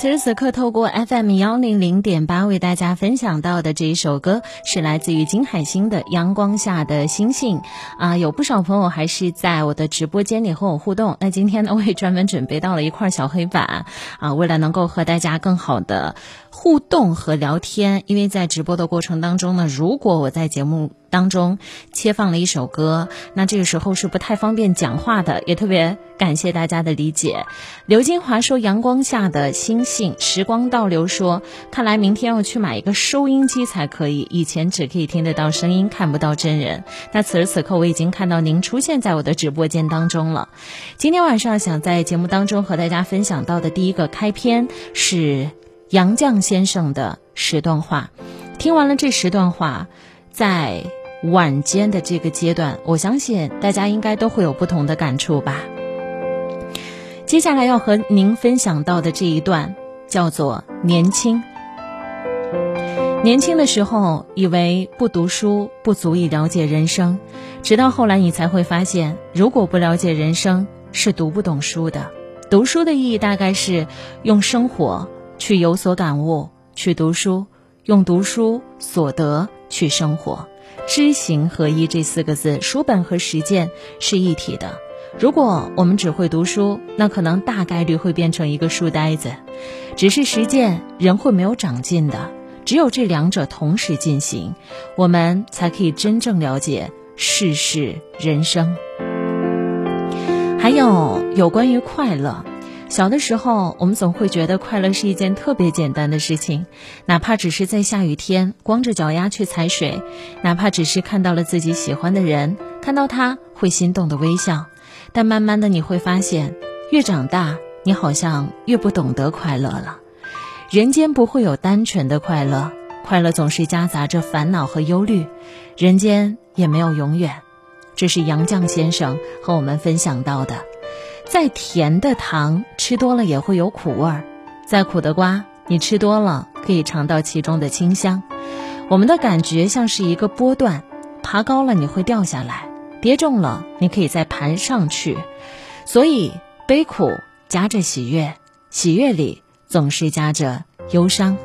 此时此刻，透过 FM 幺零零点八为大家分享到的这一首歌，是来自于金海心的《阳光下的星星》啊，有不少朋友还是在我的直播间里和我互动。那今天呢，我也专门准备到了一块小黑板啊，为了能够和大家更好的互动和聊天，因为在直播的过程当中呢，如果我在节目。当中切放了一首歌，那这个时候是不太方便讲话的，也特别感谢大家的理解。刘金华说：“阳光下的星星，时光倒流。”说：“看来明天要去买一个收音机才可以，以前只可以听得到声音，看不到真人。那此时此刻，我已经看到您出现在我的直播间当中了。今天晚上想在节目当中和大家分享到的第一个开篇是杨绛先生的十段话。听完了这十段话，在。晚间的这个阶段，我相信大家应该都会有不同的感触吧。接下来要和您分享到的这一段叫做“年轻”。年轻的时候，以为不读书不足以了解人生，直到后来你才会发现，如果不了解人生，是读不懂书的。读书的意义大概是用生活去有所感悟，去读书，用读书所得去生活。知行合一这四个字，书本和实践是一体的。如果我们只会读书，那可能大概率会变成一个书呆子。只是实践，人会没有长进的。只有这两者同时进行，我们才可以真正了解世事人生。还有有关于快乐。小的时候，我们总会觉得快乐是一件特别简单的事情，哪怕只是在下雨天光着脚丫去踩水，哪怕只是看到了自己喜欢的人，看到他会心动的微笑。但慢慢的你会发现，越长大，你好像越不懂得快乐了。人间不会有单纯的快乐，快乐总是夹杂着烦恼和忧虑，人间也没有永远。这是杨绛先生和我们分享到的。再甜的糖吃多了也会有苦味儿，再苦的瓜你吃多了可以尝到其中的清香。我们的感觉像是一个波段，爬高了你会掉下来，跌重了你可以再爬上去。所以悲苦夹着喜悦，喜悦里总是夹着忧伤。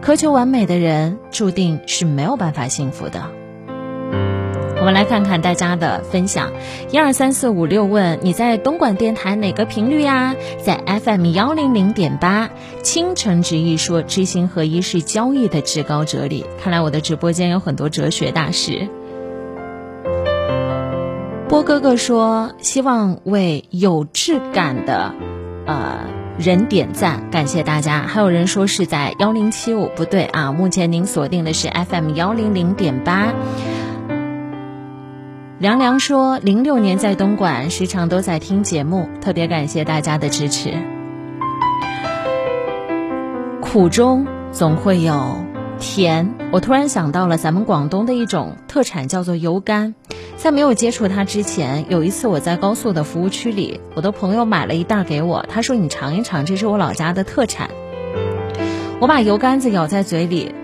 苛求完美的人注定是没有办法幸福的。我们来看看大家的分享，一二三四五六问你在东莞电台哪个频率呀？在 FM 幺零零点八。倾城之意说知行合一是交易的至高哲理。看来我的直播间有很多哲学大师。波哥哥说希望为有质感的呃人点赞，感谢大家。还有人说是在幺零七五，不对啊，目前您锁定的是 FM 幺零零点八。凉凉说：“零六年在东莞，时常都在听节目，特别感谢大家的支持。苦中总会有甜。我突然想到了咱们广东的一种特产，叫做油柑。在没有接触它之前，有一次我在高速的服务区里，我的朋友买了一袋给我，他说：‘你尝一尝，这是我老家的特产。’我把油柑子咬在嘴里。”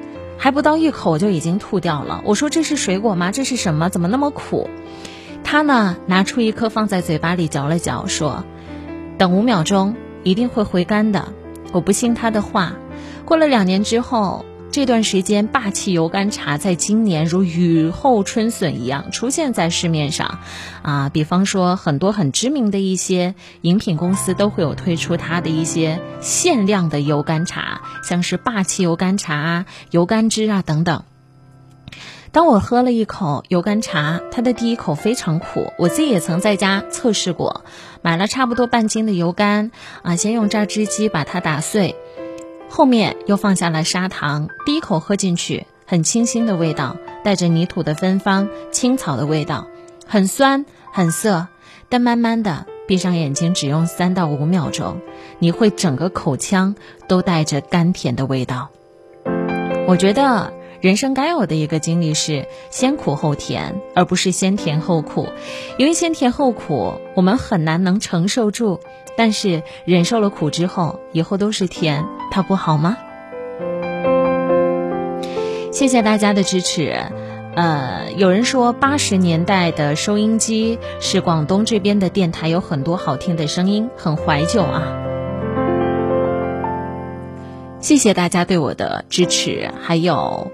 还不到一口就已经吐掉了。我说这是水果吗？这是什么？怎么那么苦？他呢，拿出一颗放在嘴巴里嚼了嚼，说：“等五秒钟，一定会回甘的。”我不信他的话。过了两年之后。这段时间，霸气油甘茶在今年如雨后春笋一样出现在市面上，啊，比方说很多很知名的一些饮品公司都会有推出它的一些限量的油甘茶，像是霸气油甘茶啊、油甘汁啊等等。当我喝了一口油甘茶，它的第一口非常苦，我自己也曾在家测试过，买了差不多半斤的油甘，啊，先用榨汁机把它打碎。后面又放下了砂糖，第一口喝进去，很清新的味道，带着泥土的芬芳、青草的味道，很酸很涩，但慢慢的闭上眼睛，只用三到五秒钟，你会整个口腔都带着甘甜的味道。我觉得人生该有的一个经历是先苦后甜，而不是先甜后苦，因为先甜后苦，我们很难能承受住。但是忍受了苦之后，以后都是甜，它不好吗？谢谢大家的支持。呃，有人说八十年代的收音机是广东这边的电台，有很多好听的声音，很怀旧啊。谢谢大家对我的支持，还有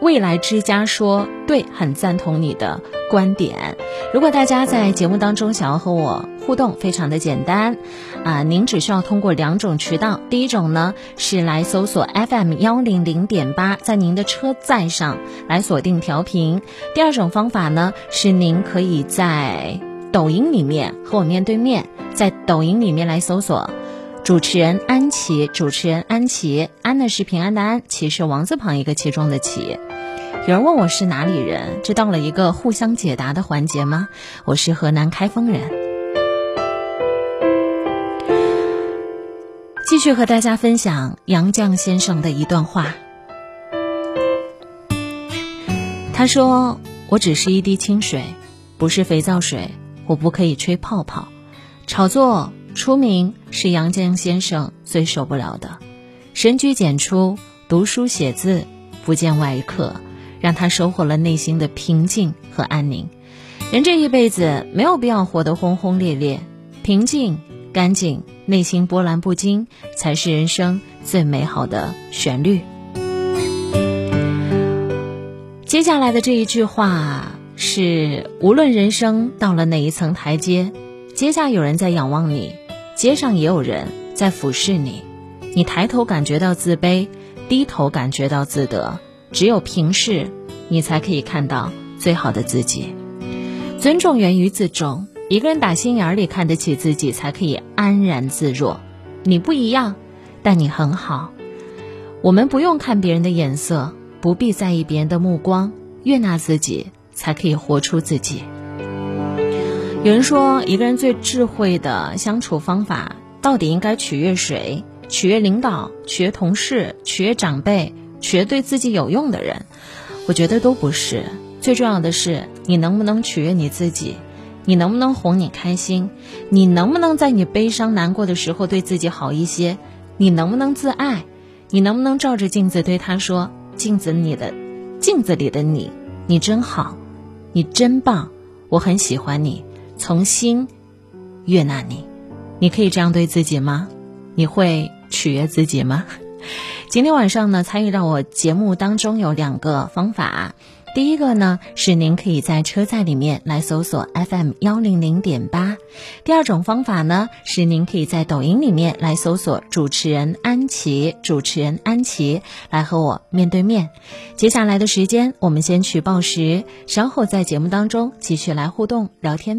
未来之家说对，很赞同你的观点。如果大家在节目当中想要和我互动，非常的简单啊，您只需要通过两种渠道，第一种呢是来搜索 FM 幺零零点八，在您的车载上来锁定调频；第二种方法呢是您可以在抖音里面和我面对面，在抖音里面来搜索。主持人安琪，主持人安琪，安呢是平安的安，琪是王字旁一个其中的琪。有人问我是哪里人，这到了一个互相解答的环节吗？我是河南开封人。继续和大家分享杨绛先生的一段话。他说：“我只是一滴清水，不是肥皂水，我不可以吹泡泡，炒作。”出名是杨绛先生最受不了的，深居简出，读书写字，不见外客，让他收获了内心的平静和安宁。人这一辈子没有必要活得轰轰烈烈，平静、干净，内心波澜不惊，才是人生最美好的旋律。接下来的这一句话是：无论人生到了哪一层台阶，阶下有人在仰望你。街上也有人在俯视你，你抬头感觉到自卑，低头感觉到自得。只有平视，你才可以看到最好的自己。尊重源于自重，一个人打心眼里看得起自己，才可以安然自若。你不一样，但你很好。我们不用看别人的眼色，不必在意别人的目光，悦纳自己，才可以活出自己。有人说，一个人最智慧的相处方法，到底应该取悦谁？取悦领导，取悦同事，取悦长辈，取悦对自己有用的人？我觉得都不是。最重要的是，你能不能取悦你自己？你能不能哄你开心？你能不能在你悲伤难过的时候对自己好一些？你能不能自爱？你能不能照着镜子对他说：“镜子里的，镜子里的你，你真好，你真棒，我很喜欢你。”从心悦纳你，你可以这样对自己吗？你会取悦自己吗？今天晚上呢，参与到我节目当中有两个方法。第一个呢，是您可以在车载里面来搜索 FM 幺零零点八；第二种方法呢，是您可以在抖音里面来搜索主持人安琪，主持人安琪来和我面对面。接下来的时间，我们先去报时，稍后在节目当中继续来互动聊天。